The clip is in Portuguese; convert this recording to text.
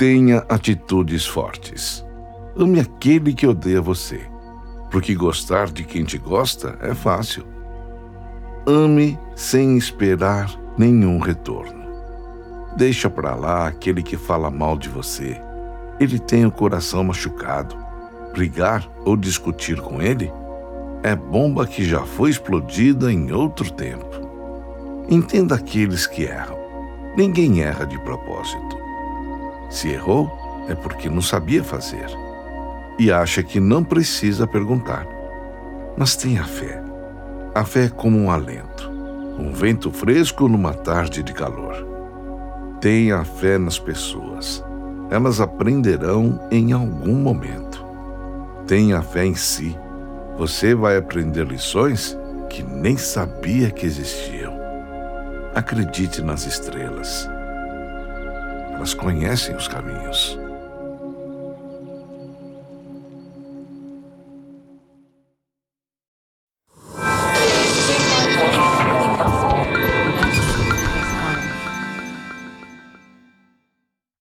Tenha atitudes fortes. Ame aquele que odeia você, porque gostar de quem te gosta é fácil. Ame sem esperar nenhum retorno. Deixa para lá aquele que fala mal de você. Ele tem o coração machucado. Brigar ou discutir com ele é bomba que já foi explodida em outro tempo. Entenda aqueles que erram. Ninguém erra de propósito. Se errou, é porque não sabia fazer e acha que não precisa perguntar. Mas tenha fé. A fé é como um alento, um vento fresco numa tarde de calor. Tenha fé nas pessoas. Elas aprenderão em algum momento. Tenha fé em si. Você vai aprender lições que nem sabia que existiam. Acredite nas estrelas. Elas conhecem os caminhos.